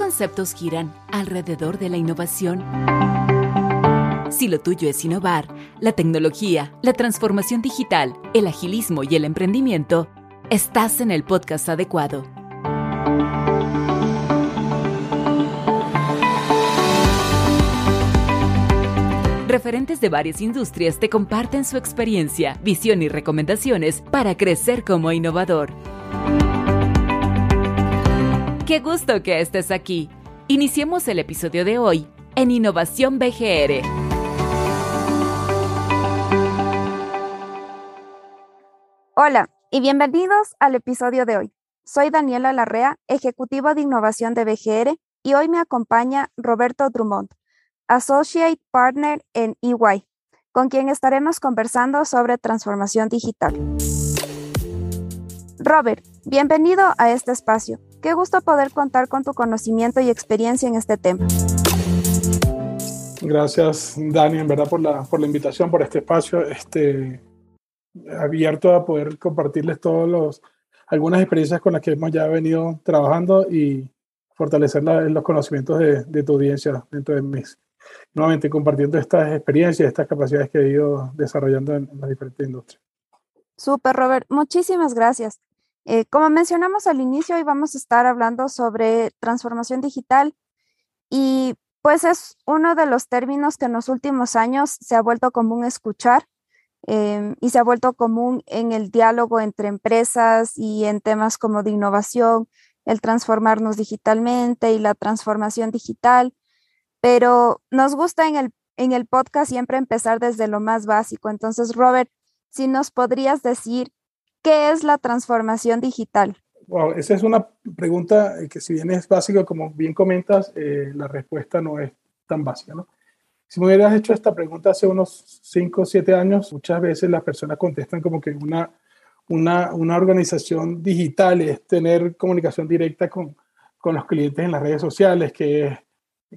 conceptos giran alrededor de la innovación? Si lo tuyo es innovar, la tecnología, la transformación digital, el agilismo y el emprendimiento, estás en el podcast adecuado. Referentes de varias industrias te comparten su experiencia, visión y recomendaciones para crecer como innovador. Qué gusto que estés aquí. Iniciemos el episodio de hoy en Innovación BGR. Hola y bienvenidos al episodio de hoy. Soy Daniela Larrea, Ejecutivo de Innovación de BGR, y hoy me acompaña Roberto Drummond, Associate Partner en EY, con quien estaremos conversando sobre transformación digital. Robert, bienvenido a este espacio. Qué gusto poder contar con tu conocimiento y experiencia en este tema. Gracias, Dani, en verdad, por la, por la invitación, por este espacio, este, abierto a poder compartirles todos los, algunas experiencias con las que hemos ya venido trabajando y fortalecer los conocimientos de, de, tu audiencia dentro de mis. Nuevamente, compartiendo estas experiencias, estas capacidades que he ido desarrollando en, en las diferentes industrias. Súper, Robert. Muchísimas gracias. Eh, como mencionamos al inicio, hoy vamos a estar hablando sobre transformación digital y pues es uno de los términos que en los últimos años se ha vuelto común escuchar em, y se ha vuelto común en el diálogo entre empresas y en temas como de innovación, el transformarnos digitalmente y la transformación digital, pero nos gusta en el, en el podcast siempre empezar desde lo más básico. Entonces, Robert, si nos podrías decir ¿Qué es la transformación digital? Wow, esa es una pregunta que si bien es básica, como bien comentas, eh, la respuesta no es tan básica. ¿no? Si me hubieras hecho esta pregunta hace unos 5 o 7 años, muchas veces las personas contestan como que una, una, una organización digital es tener comunicación directa con, con, los clientes en las redes sociales, que es,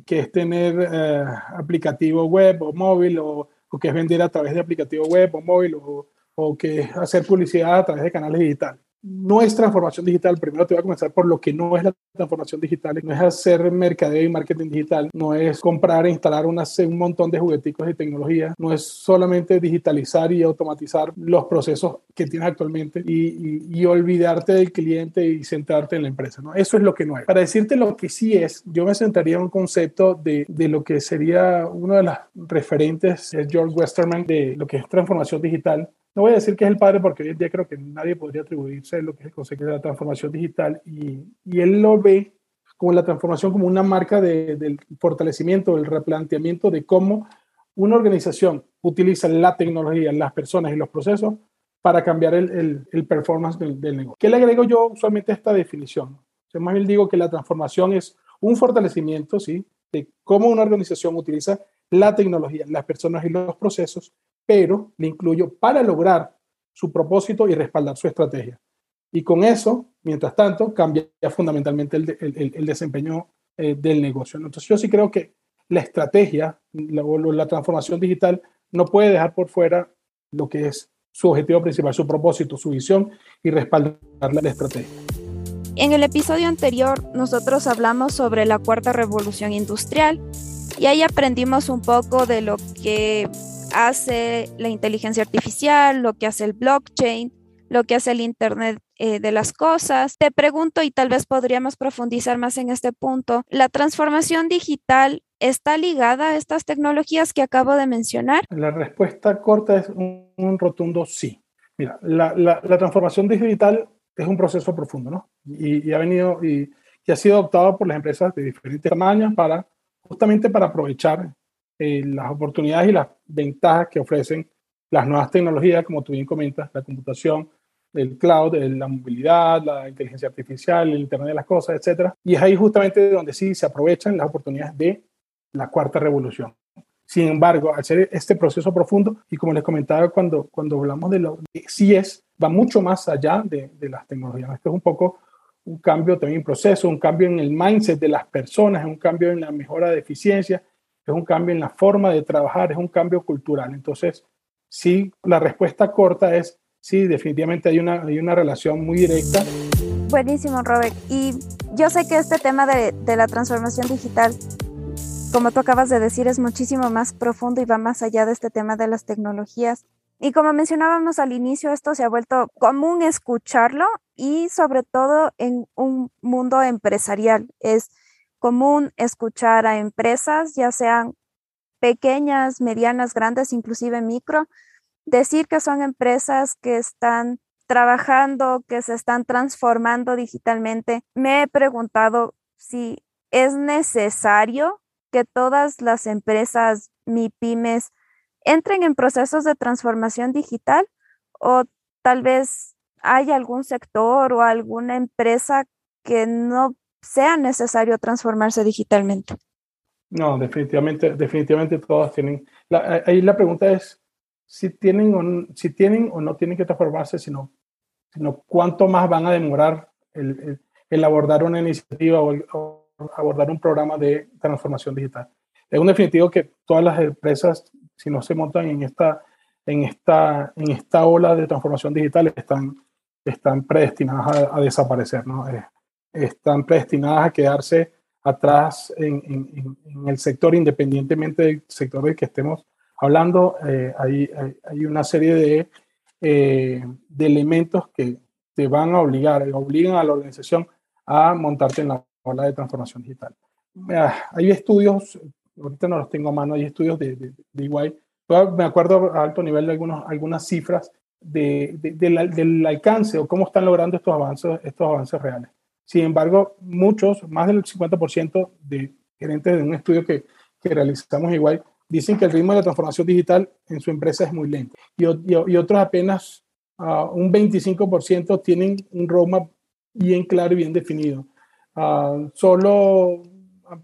que es tener eh, aplicativo web o móvil, o, o, que es vender a través de aplicativo web o móvil, o, o que hacer publicidad a través de canales digitales no es transformación digital. Primero te voy a comenzar por lo que no es la transformación digital. No es hacer mercadeo y marketing digital. No es comprar e instalar un montón de jugueticos de tecnología. No es solamente digitalizar y automatizar los procesos que tienes actualmente y, olvidarte del cliente y centrarte en la empresa. ¿no? Eso es lo que no es. Para decirte lo que sí es, yo me centraría en un concepto de, de lo que sería uno de los referentes, es George Westerman, de lo que es transformación digital no voy a decir que es el padre porque hoy en día creo que nadie podría atribuirse lo que es el concepto de la transformación digital y, y él lo ve como la transformación como una marca de, del fortalecimiento, del replanteamiento de cómo una organización utiliza la tecnología, las personas y los procesos para cambiar el, el, el performance del, del, negocio. ¿Qué le agrego yo usualmente esta definición? O más bien digo que la transformación es un fortalecimiento, ¿sí? De cómo una organización utiliza la tecnología, las personas y los procesos pero le incluyo para lograr su propósito y respaldar su estrategia. Y con eso, mientras tanto, cambia fundamentalmente el, el, el desempeño eh, del negocio. Entonces yo sí creo que la estrategia, la, la transformación digital, no puede dejar por fuera lo que es su objetivo principal, su propósito, su visión y respaldar la estrategia. En el episodio anterior nosotros hablamos sobre la cuarta revolución industrial y ahí aprendimos un poco de lo que hace la inteligencia artificial, lo que hace el blockchain, lo que hace el Internet eh, de las cosas. Te pregunto, y tal vez podríamos profundizar más en este punto, ¿la transformación digital está ligada a estas tecnologías que acabo de mencionar? La respuesta corta es un, rotundo sí. Mira, la, la, transformación digital es un proceso profundo, ¿no? Y, y ha venido y, y, ha sido adoptado por las empresas de diferentes tamaños para justamente para aprovechar eh, las oportunidades y las ventajas que ofrecen las nuevas tecnologías, como tú bien comentas, la computación, el cloud, la movilidad, la inteligencia artificial, el Internet de las cosas, etc. Y es ahí justamente donde sí se aprovechan las oportunidades de la cuarta revolución. Sin embargo, al ser este proceso profundo, y como les comentaba cuando, cuando hablamos de lo que sí es, va mucho más allá de, de las tecnologías. Esto es un poco un cambio también en proceso, un cambio en el mindset de las personas, un cambio en la mejora de eficiencia, es un cambio en la forma de trabajar, es un cambio cultural. Entonces, sí, la respuesta corta es sí, definitivamente hay una, hay una relación muy directa. Buenísimo, Robert. Y yo sé que este tema de, de la transformación digital como tú acabas de decir, es muchísimo más profundo y va más allá de este tema de las tecnologías. Y como mencionábamos al inicio, esto se ha vuelto común escucharlo y sobre todo en un mundo empresarial. Es común escuchar a empresas, ya sean pequeñas, medianas, grandes, inclusive micro, decir que son empresas que están trabajando, que se están transformando digitalmente. Me he preguntado si es necesario que todas las empresas MIPIMES entren en procesos de transformación digital o tal vez hay algún sector o alguna empresa que no sea necesario transformarse digitalmente? No, definitivamente, definitivamente todas tienen. ahí la pregunta es si tienen, o, si tienen o no tienen que transformarse, sino, sino cuánto más van a demorar el, el, abordar una iniciativa o, abordar un programa de transformación digital. Es un definitivo que todas las empresas, si no se montan en esta, en esta, en esta ola de transformación digital, están, están predestinadas a, desaparecer, ¿no? Eh, están predestinadas a quedarse atrás en, el sector, independientemente del sector del que estemos hablando. Eh, hay, hay, una serie de, eh, de elementos que te van a obligar, obligan a la organización a montarte en la ola de transformación digital. hay estudios, ahorita no los tengo a mano, hay estudios de, de, de Me acuerdo a alto nivel de algunos, algunas cifras de, del alcance o cómo están logrando estos avances, estos avances reales. Sin embargo, muchos, más del 50% de gerentes de un estudio que, que realizamos igual, dicen que el ritmo de la transformación digital en su empresa es muy lento. Y, otros apenas uh, un 25% tienen un roadmap bien claro y bien definido. Uh, solo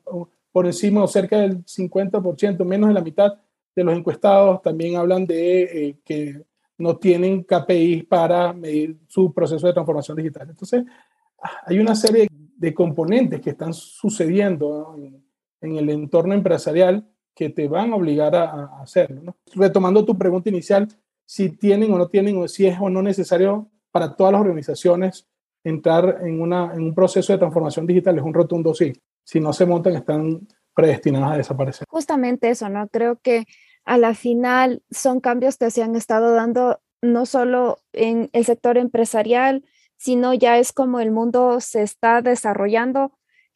uh, por encima cerca del 50%, menos de la mitad de los encuestados también hablan de eh, que no tienen KPIs para medir su proceso de transformación digital. Entonces, hay una serie de componentes que están sucediendo en, el entorno empresarial que te van a obligar a, hacerlo. Retomando tu pregunta inicial, si tienen o no tienen, o si es o no necesario para todas las organizaciones entrar en, una, en un proceso de transformación digital, es un rotundo sí. Si no se montan, están predestinadas a desaparecer. Justamente eso, ¿no? Creo que a la final son cambios que se han estado dando no solo en el sector empresarial, sino ya es como el mundo se está desarrollando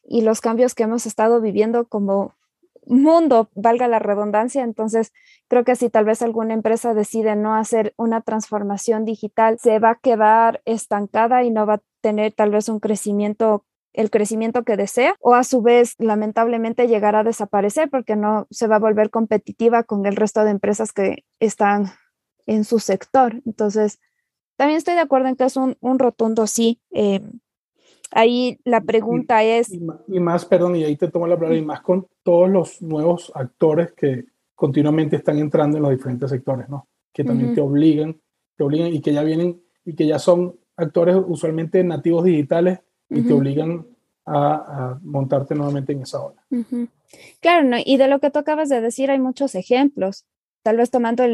y los cambios que hemos estado viviendo como mundo, valga la redundancia. Entonces, creo que si tal vez alguna empresa decide no hacer una transformación digital, se va a quedar estancada y no va a tener tal vez un crecimiento el crecimiento que desea o a su vez lamentablemente llegará a desaparecer porque no se va a volver competitiva con el resto de empresas que están en su sector. Entonces, también estoy de acuerdo en que es un, rotundo sí. Eh, ahí la pregunta es... Y más, perdón, y ahí te tomo la palabra, y más con todos los nuevos actores que continuamente están entrando en los diferentes sectores, ¿no? Que también te obligan, te obligan y que ya vienen y que ya son actores usualmente nativos digitales y te obligan a, montarte nuevamente en esa ola. Claro, ¿no? y de lo que tú acabas de decir hay muchos ejemplos. Tal vez tomando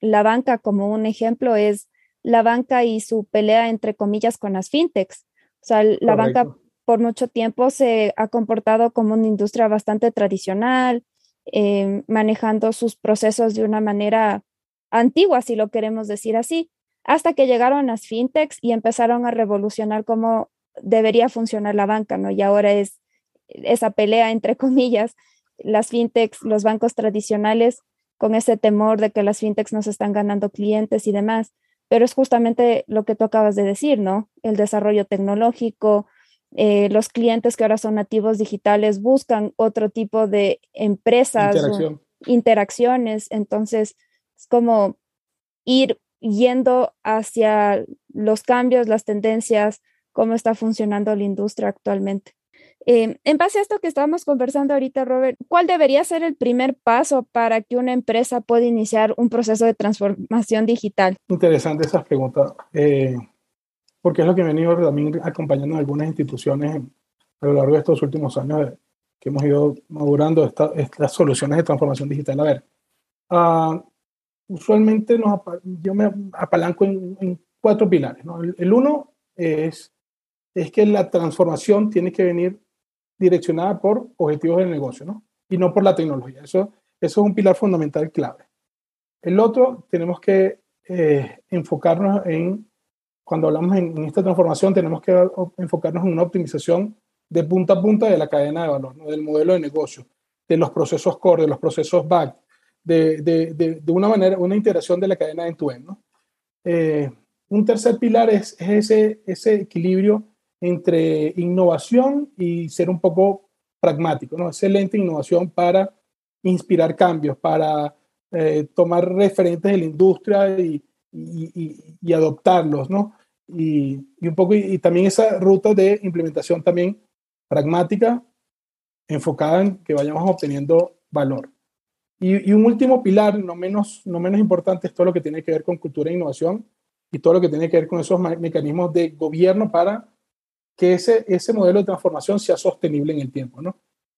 la banca como un ejemplo es la banca y su pelea entre comillas con las fintechs. O sea, la banca por mucho tiempo se ha comportado como una industria bastante tradicional, em, manejando sus procesos de una manera antigua, si lo queremos decir así, hasta que llegaron las fintechs y empezaron a revolucionar cómo debería funcionar la banca, ¿no? Y ahora es esa pelea entre comillas, las fintechs, los bancos tradicionales, con ese temor de que las fintechs nos están ganando clientes y demás pero es justamente lo que tú acabas de decir, ¿no? El desarrollo tecnológico, eh, los clientes que ahora son nativos digitales buscan otro tipo de empresas, interacciones, entonces es como ir yendo hacia los cambios, las tendencias, cómo está funcionando la industria actualmente. Em, en base a esto que estábamos conversando ahorita, Robert, ¿cuál debería ser el primer paso para que una empresa pueda iniciar un proceso de transformación digital? Interesante esas preguntas, eh, porque es lo que he venido también acompañando en algunas instituciones a lo largo de estos últimos años que hemos ido madurando estas soluciones de transformación digital. A ver, uh, usualmente nos, yo me apalanco en, cuatro pilares. ¿no? el, uno es es que la transformación tiene que venir direccionada por objetivos del negocio, ¿no? Y no por la tecnología. Eso, eso es un pilar fundamental clave. El otro, tenemos que eh, enfocarnos en, cuando hablamos en, esta transformación, tenemos que enfocarnos en una optimización de punta a punta de la cadena de valor, del modelo de negocio, de los procesos core, de los procesos back, de, de, de, una manera, una integración de la cadena en tu end. ¿no? Eh, un tercer pilar es, es, ese, ese equilibrio entre innovación y ser un poco pragmático, ¿no? Excelente innovación para inspirar cambios, para eh, tomar referentes de la industria y, adoptarlos, ¿no? Y, un poco, y, también esa ruta de implementación también pragmática, enfocada en que vayamos obteniendo valor. Y, un último pilar, no menos, no menos importante, es todo lo que tiene que ver con cultura e innovación y todo lo que tiene que ver con esos mecanismos de gobierno para que ese, ese modelo de transformación sea sostenible en el tiempo, ¿no?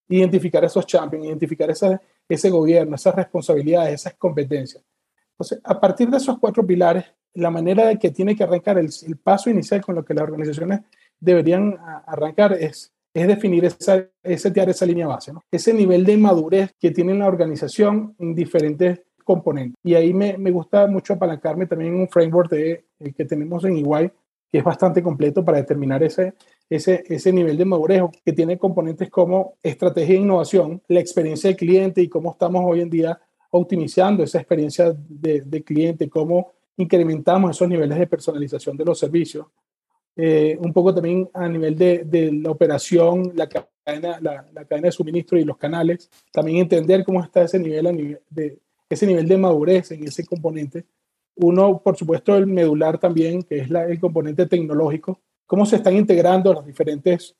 Identificar esos champions, identificar esa, ese gobierno, esas responsabilidades, esas competencias. Entonces, a partir de esos cuatro pilares, la manera de que tiene que arrancar el, paso inicial con lo que las organizaciones deberían arrancar es, es definir esa, ese esa línea base, ¿no? ese nivel de madurez que tiene la organización en diferentes componentes. Y ahí me, me gusta mucho apalancarme también en un framework el que tenemos en EY, que es bastante completo para determinar ese, ese, ese nivel de madurez, que tiene componentes como estrategia de innovación, la experiencia del cliente y cómo estamos hoy en día optimizando esa experiencia de, cliente, cómo incrementamos esos niveles de personalización de los servicios. Eh, un poco también a nivel de, de la operación, la cadena, la, cadena de suministro y los canales, también entender cómo está ese nivel de, ese nivel de madurez en ese componente. Uno, por supuesto, el medular también, que es el componente tecnológico, cómo se están integrando los diferentes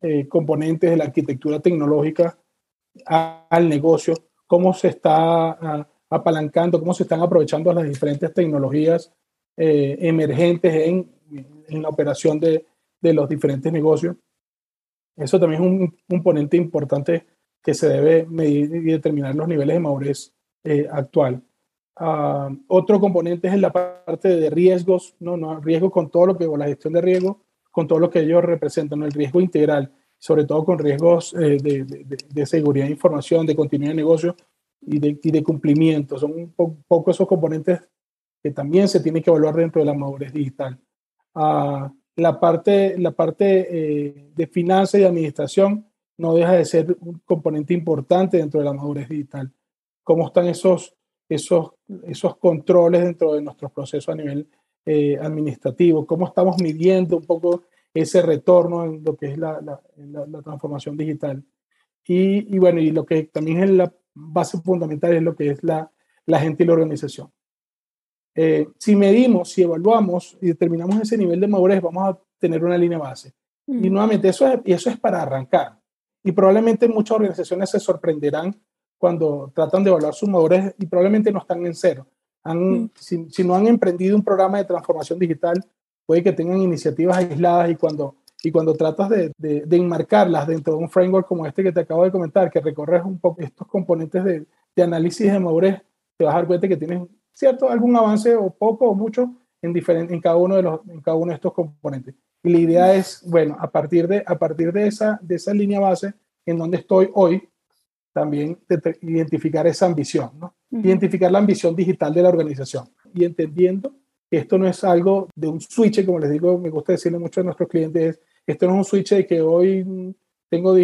eh, componentes de la arquitectura tecnológica al negocio, cómo se está apalancando, cómo se están aprovechando las diferentes tecnologías eh, emergentes en, en, la operación de, de, los diferentes negocios. Eso también es un componente importante que se debe medir y determinar los niveles de madurez eh, actual. Uh, otro componente es la parte de riesgos, no, no, riesgo con todo lo que, o la gestión de riesgo, con todo lo que ellos representan, el riesgo integral, sobre todo con riesgos eh, de, de, de, seguridad de información, de continuidad de negocio y de, y de cumplimiento. Son un po poco esos componentes que también se tienen que evaluar dentro de la madurez digital. Uh, la parte, la parte eh, de finanzas y administración no deja de ser un componente importante dentro de la madurez digital. Cómo están esos esos, esos controles dentro de nuestros procesos a nivel eh, administrativo, cómo estamos midiendo un poco ese retorno en lo que es la, la, la, transformación digital. Y, y, bueno, y lo que también es la base fundamental es lo que es la, la gente y la organización. Eh, si medimos, si evaluamos y determinamos ese nivel de madurez, vamos a tener una línea base. Mm. Y nuevamente, eso es, eso es para arrancar. Y probablemente muchas organizaciones se sorprenderán cuando tratan de evaluar sus motores y probablemente no están en cero. Han, mm. si, si, no han emprendido un programa de transformación digital, puede que tengan iniciativas aisladas y cuando, y cuando tratas de, de, de, enmarcarlas dentro de un framework como este que te acabo de comentar, que recorres un poco estos componentes de, de análisis de madurez, te vas a dar cuenta que tienes cierto algún avance o poco o mucho en, diferente, en, cada uno de los, en cada uno de estos componentes. Y la idea es, bueno, a partir de, a partir de, esa, de esa línea base en donde estoy hoy, también identificar esa ambición, ¿no? Identificar la ambición digital de la organización y entendiendo que esto no es algo de un switch, como les digo, me gusta decirle mucho a nuestros clientes, esto no es un switch de que hoy tengo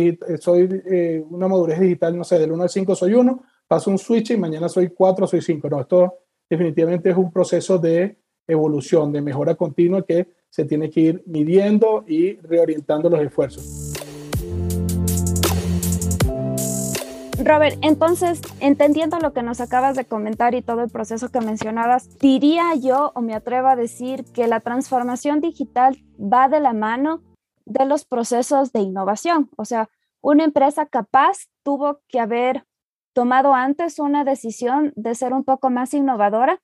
soy eh, una madurez digital, no sé, del 1 al 5 soy 1, paso un switch y mañana soy 4, soy 5. No, esto definitivamente es un proceso de evolución, de mejora continua que se tiene que ir midiendo y reorientando los esfuerzos. Robert, entonces, entendiendo lo que nos acabas de comentar y todo el proceso que mencionabas, diría yo o me atrevo a decir que la transformación digital va de la mano de los procesos de innovación. O sea, una empresa capaz tuvo que haber tomado antes una decisión de ser un poco más innovadora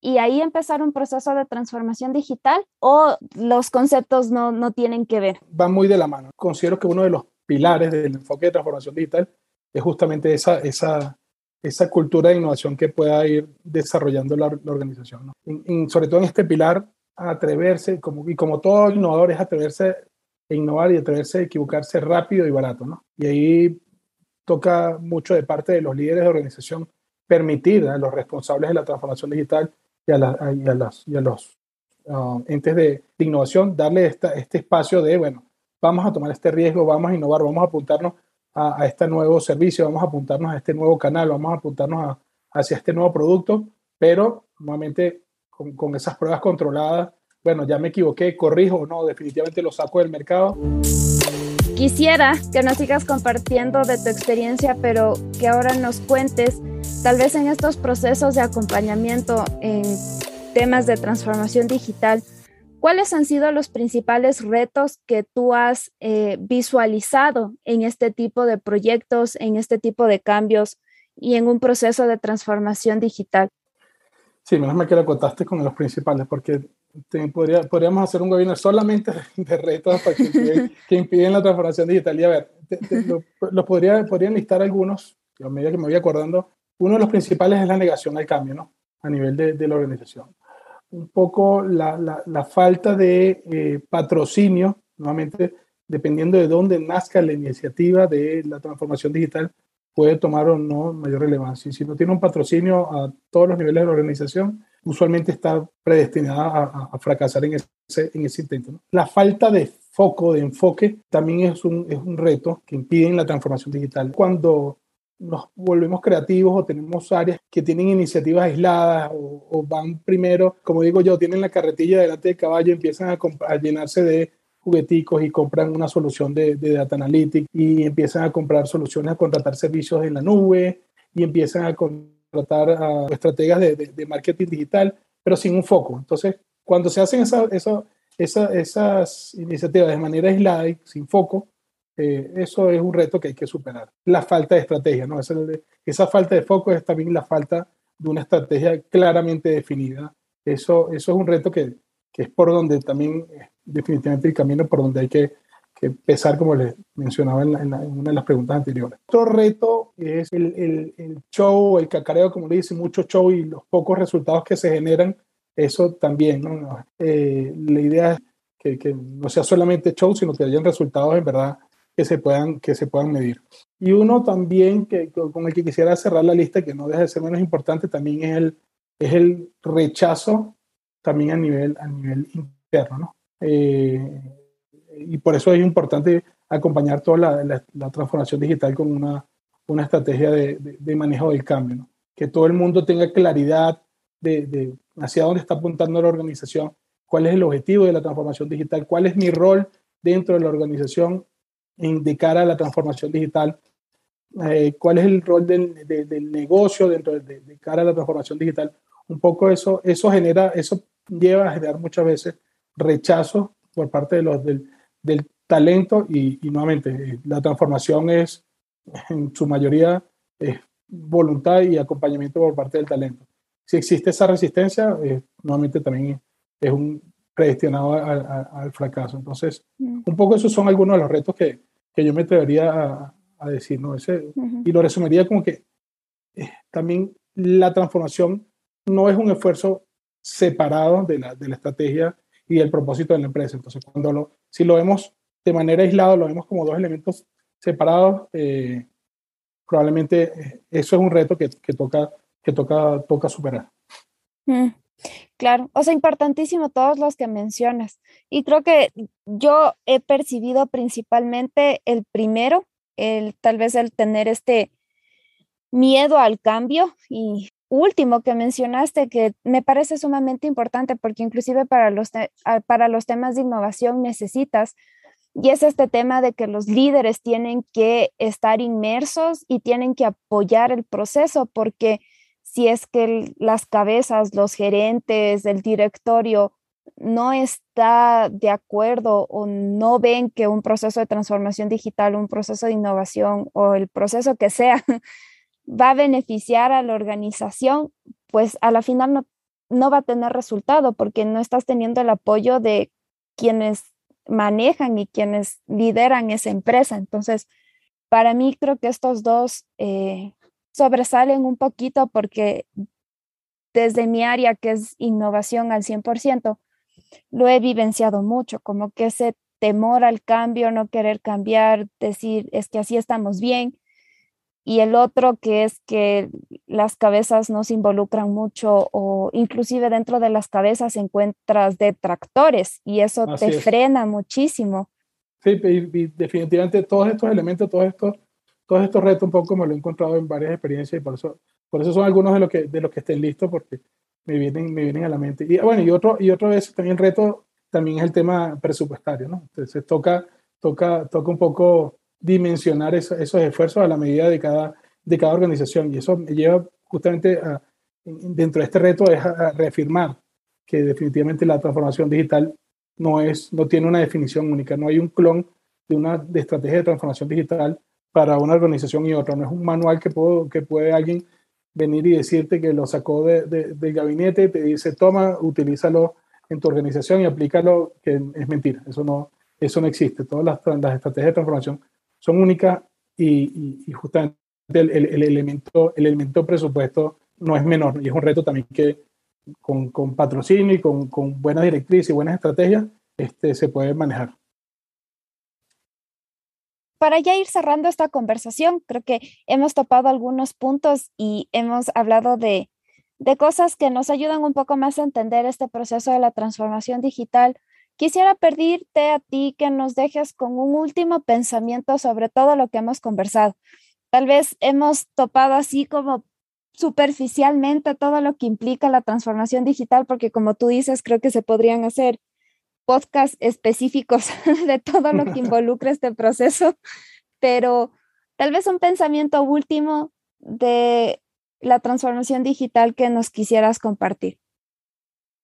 y ahí empezar un proceso de transformación digital o los conceptos no, no tienen que ver. Va muy de la mano. Considero que uno de los pilares del enfoque de transformación digital es justamente esa, esa, esa cultura de innovación que pueda ir desarrollando la, organización. ¿no? Sobre todo en este pilar, atreverse, como, y como todo innovador, es atreverse innovar y atreverse a equivocarse rápido y barato, ¿no? Y ahí toca mucho de parte de los líderes de organización permitir a los responsables de la transformación digital y a, las, y a los uh, entes de, innovación darle este espacio de, bueno, vamos a tomar este riesgo, vamos a innovar, vamos a apuntarnos a, este nuevo servicio, vamos a apuntarnos a este nuevo canal, vamos a apuntarnos hacia este nuevo producto, pero nuevamente con, esas pruebas controladas, bueno, ya me equivoqué, corrijo o no, definitivamente lo saco del mercado. Quisiera que nos sigas compartiendo de tu experiencia, pero que ahora nos cuentes, tal vez en estos procesos de acompañamiento en temas de transformación digital, ¿cuáles han sido los principales retos que tú has eh, visualizado en este tipo de proyectos, en este tipo de cambios y en un proceso de transformación digital? Sí, menos mal que lo contaste con los principales, porque podría, podríamos hacer un webinar solamente de retos para que, impiden, la transformación digital. Y a ver, lo, podría, podrían listar algunos, a medida que me voy acordando. Uno de los principales es la negación al cambio, ¿no? A nivel de, de la organización. Un poco la, la, falta de eh, patrocinio, nuevamente, dependiendo de dónde nazca la iniciativa de la transformación digital, puede tomar o no mayor relevancia. Y si no tiene un patrocinio a todos los niveles de la organización, usualmente está predestinada a, fracasar en ese, en ese intento. La falta de foco, de enfoque, también es un, es un reto que impide la transformación digital. Cuando nos volvemos creativos o tenemos áreas que tienen iniciativas aisladas o, van primero, como digo yo, tienen la carretilla delante del caballo empiezan a, a llenarse de jugueticos y compran una solución de, de, data analytics y empiezan a comprar soluciones, a contratar servicios en la nube y empiezan a tratar a estrategias de, marketing digital, pero sin un foco. Entonces, cuando se hacen esa, esas iniciativas de manera aislada y sin foco, eh, eso es un reto que hay que superar. La falta de estrategia, ¿no? Esa, esa, falta de foco es también la falta de una estrategia claramente definida. Eso, eso es un reto que, que es por donde también, definitivamente, el camino por donde hay que que pesar, como les mencionaba en, una de las preguntas anteriores. Otro reto es el, el, el, show, el cacareo, como le dice, mucho show y los pocos resultados que se generan, eso también. ¿no? Eh, la idea es que, que, no sea solamente show, sino que hayan resultados en verdad que se puedan, que se puedan medir. Y uno también que, con el que quisiera cerrar la lista, que no deja de ser menos importante, también es el, es el rechazo también a nivel, a nivel interno. ¿no? Eh, y por eso es importante acompañar toda la, la, transformación digital con una, una estrategia de, de, manejo del cambio, ¿no? que todo el mundo tenga claridad de, de, hacia dónde está apuntando la organización, cuál es el objetivo de la transformación digital, cuál es mi rol dentro de la organización en, de cara a la transformación digital, eh, cuál es el rol del, del negocio dentro de, de, cara a la transformación digital. Un poco eso, eso genera, eso lleva a generar muchas veces rechazo por parte de los, del, del talento y, nuevamente eh, la transformación es en su mayoría voluntad y acompañamiento por parte del talento. Si existe esa resistencia, eh, nuevamente también es un predestinado al fracaso. Entonces, mm. un poco esos son algunos de los retos que, que yo me atrevería a, decir, ¿no? Ese, Y lo resumiría como que eh, también la transformación no es un esfuerzo separado de la, de la estrategia y el propósito de la empresa. Entonces, cuando lo, si lo vemos de manera aislada, lo vemos como dos elementos separados, eh, probablemente eh, eso es un reto que, que, toca, que toca, toca superar. Mm, claro, o sea, importantísimo todos los que mencionas. Y creo que yo he percibido principalmente el primero, el tal vez el tener este miedo al cambio y último que mencionaste, que me parece sumamente importante porque inclusive para los, para los temas de innovación necesitas, y es este tema de que los líderes tienen que estar inmersos y tienen que apoyar el proceso, porque si es que las cabezas, los gerentes, el directorio no está de acuerdo o no ven que un proceso de transformación digital, un proceso de innovación o el proceso que sea va a beneficiar a la organización, pues a la final no, no va a tener resultado porque no estás teniendo el apoyo de quienes manejan y quienes lideran esa empresa. Entonces, para mí creo que estos dos eh, sobresalen un poquito porque desde mi área, que es innovación al 100%, lo he vivenciado mucho, como que ese temor al cambio, no querer cambiar, decir, es que así estamos bien. Y el otro que es que las cabezas no se involucran mucho o inclusive dentro de las cabezas encuentras detractores y eso te frena muchísimo. Sí, y, definitivamente todos estos elementos, todos estos, todos estos retos un poco me lo he encontrado en varias experiencias y por eso, por eso son algunos de los que, de los que estén listos porque me vienen, me vienen a la mente. Y bueno, y otro, y otra vez también el reto también es el tema presupuestario, ¿no? Entonces toca, toca, toca un poco dimensionar esos esfuerzos a la medida de cada, de cada organización y eso me lleva justamente a, dentro de este reto es a, reafirmar que definitivamente la transformación digital no, es, no tiene una definición única, no hay un clon de una de estrategia de transformación digital para una organización y otra, no es un manual que, puedo, que puede alguien venir y decirte que lo sacó de, del gabinete, te dice, toma, utilízalo en tu organización y aplícalo, que es mentira, eso no, eso no existe. Todas las, las estrategias de transformación son únicas y, y, justamente el, el, elemento, el elemento presupuesto no es menor y es un reto también que con, con patrocinio y con, con buenas directrices y buenas estrategias este, se puede manejar. Para ya ir cerrando esta conversación, creo que hemos topado algunos puntos y hemos hablado de, de cosas que nos ayudan un poco más a entender este proceso de la transformación digital. Quisiera pedirte a ti que nos dejes con un último pensamiento sobre todo lo que hemos conversado. Tal vez hemos topado así como superficialmente todo lo que implica la transformación digital, porque como tú dices, creo que se podrían hacer podcasts específicos de todo lo que involucra este proceso, pero tal vez un pensamiento último de la transformación digital que nos quisieras compartir?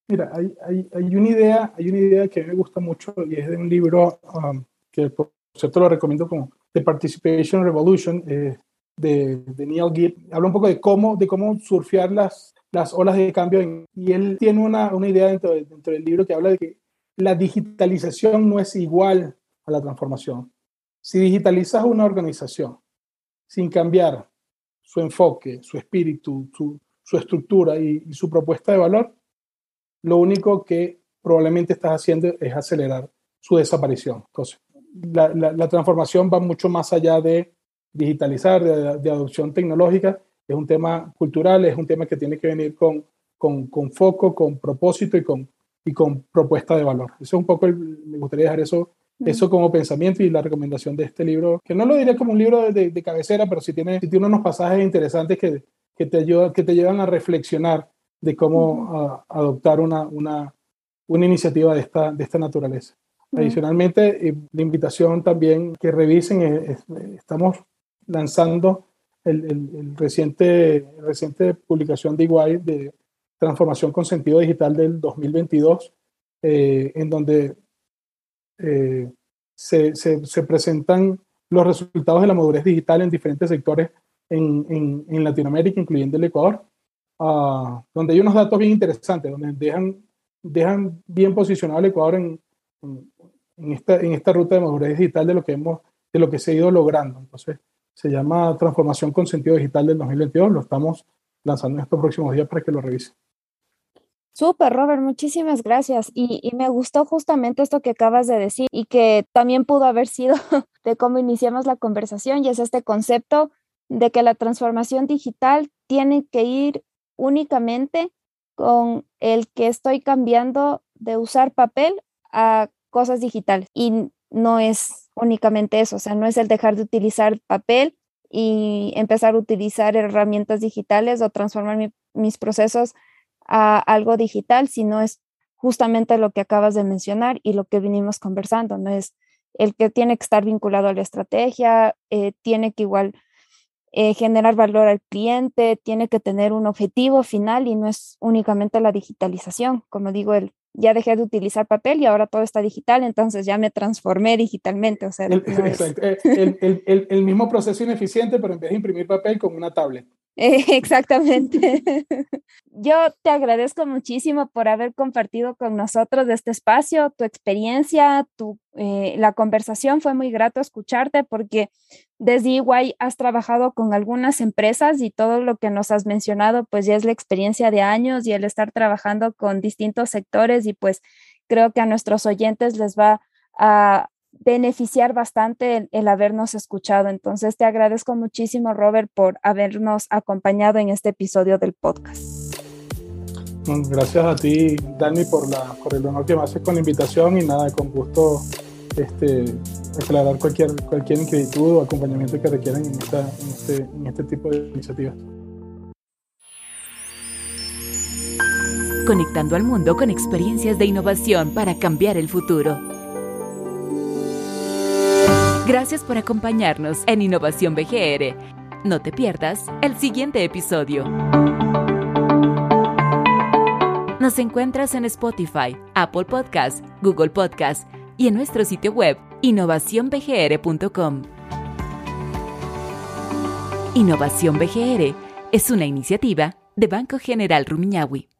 Mira, hay, hay, hay, una idea, hay una idea que me gusta mucho y es de un libro um, que por cierto lo recomiendo como The Participation Revolution eh, de, de, Neil Gibb. Habla un poco de cómo, de cómo surfear las, las olas de cambio y él tiene una, una idea dentro, dentro del libro que habla de que la digitalización no es igual a la transformación. Si digitalizas una organización sin cambiar su enfoque, su espíritu, su, estructura y, su propuesta de valor, lo único que probablemente estás haciendo es acelerar su desaparición. Entonces, la, transformación va mucho más allá de digitalizar, de, adopción tecnológica, es un tema cultural, es un tema que tiene que venir con, con, foco, con propósito y con, y con propuesta de valor. Eso es un poco, me gustaría dejar eso eso como pensamiento y la recomendación de este libro, que no lo diré como un libro de, cabecera, pero sí tiene, tiene unos pasajes interesantes que, que, te ayuda, que te llevan a reflexionar de cómo adoptar una, una, una, iniciativa de esta, de esta naturaleza. Adicionalmente, la invitación también que revisen, estamos lanzando el, el, reciente, reciente publicación de Iguay de transformación con sentido digital del 2022, eh, en donde eh, se, se, presentan los resultados de la madurez digital en diferentes sectores en, en, en Latinoamérica, incluyendo el Ecuador, uh, donde hay unos datos bien interesantes, donde dejan, dejan bien posicionado el Ecuador en, en, esta, en esta ruta de madurez digital de lo que hemos, de lo que se ha ido logrando. Entonces, se llama Transformación con Sentido Digital del 2022, lo estamos lanzando en estos próximos días para que lo revisen. Súper, Robert, muchísimas gracias. Y, me gustó justamente esto que acabas de decir y que también pudo haber sido de cómo iniciamos la conversación y es este concepto de que la transformación digital tiene que ir únicamente con el que estoy cambiando de usar papel a cosas digitales. Y no es únicamente eso, o sea, no es el dejar de utilizar papel y empezar a utilizar herramientas digitales o transformar mis procesos a algo digital, sino es justamente lo que acabas de mencionar y lo que vinimos conversando, no es el que tiene que estar vinculado a la estrategia, eh, tiene que igual eh, generar valor al cliente, tiene que tener un objetivo final y no es únicamente la digitalización. Como digo, el, ya dejé de utilizar papel y ahora todo está digital, entonces ya me transformé digitalmente. O sea, el, eh, el mismo proceso ineficiente, pero en vez de imprimir papel con una tablet. Exactamente. Yo te agradezco muchísimo por haber compartido con nosotros este espacio, tu experiencia, tu, eh, la conversación fue muy grato escucharte porque desde igual has trabajado con algunas empresas y todo lo que nos has mencionado pues ya es la experiencia de años y el estar trabajando con distintos sectores y pues creo que a nuestros oyentes les va a beneficiar bastante el, habernos escuchado. Entonces, te agradezco muchísimo, Robert, por habernos acompañado en este episodio del podcast. Gracias a ti, Dani, por, la, por el honor que me haces con la invitación y nada, con gusto este, aclarar cualquier, cualquier inquietud o acompañamiento que requieran en, esta, en, este, en este tipo de iniciativas. Conectando al mundo con experiencias de innovación para cambiar el futuro. Gracias por acompañarnos en Innovación BGR. No te pierdas el siguiente episodio. Nos encuentras en Spotify, Apple Podcasts, Google Podcasts y en nuestro sitio web innovacionbgr.com. Innovación BGR es una iniciativa de Banco General Rumiñahui.